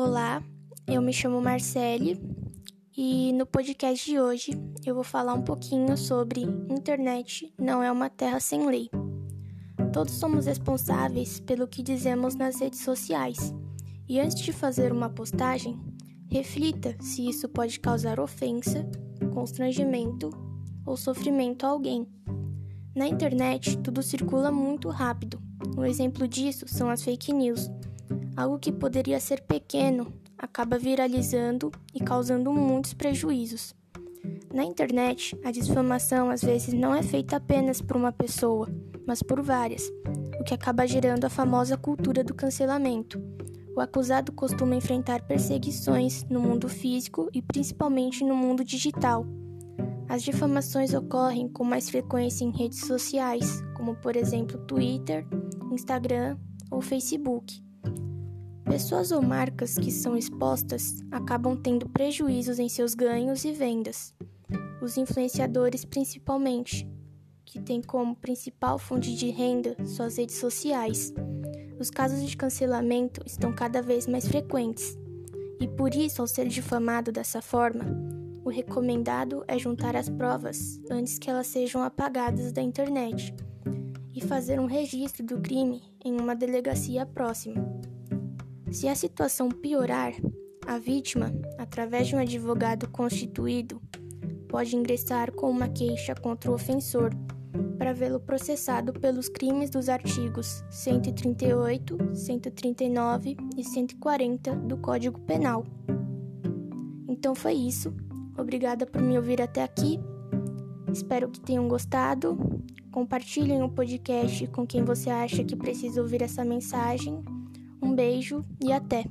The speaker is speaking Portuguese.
Olá, eu me chamo Marcele e no podcast de hoje eu vou falar um pouquinho sobre internet não é uma terra sem lei. Todos somos responsáveis pelo que dizemos nas redes sociais e antes de fazer uma postagem, reflita se isso pode causar ofensa, constrangimento ou sofrimento a alguém. Na internet, tudo circula muito rápido. Um exemplo disso são as fake news Algo que poderia ser pequeno acaba viralizando e causando muitos prejuízos. Na internet, a difamação às vezes não é feita apenas por uma pessoa, mas por várias, o que acaba gerando a famosa cultura do cancelamento. O acusado costuma enfrentar perseguições no mundo físico e principalmente no mundo digital. As difamações ocorrem com mais frequência em redes sociais, como por exemplo Twitter, Instagram ou Facebook. Pessoas ou marcas que são expostas acabam tendo prejuízos em seus ganhos e vendas. Os influenciadores, principalmente, que têm como principal fonte de renda suas redes sociais. Os casos de cancelamento estão cada vez mais frequentes, e por isso, ao ser difamado dessa forma, o recomendado é juntar as provas antes que elas sejam apagadas da internet e fazer um registro do crime em uma delegacia próxima. Se a situação piorar, a vítima, através de um advogado constituído, pode ingressar com uma queixa contra o ofensor para vê-lo processado pelos crimes dos artigos 138, 139 e 140 do Código Penal. Então foi isso. Obrigada por me ouvir até aqui. Espero que tenham gostado. Compartilhem o podcast com quem você acha que precisa ouvir essa mensagem. Um beijo e até!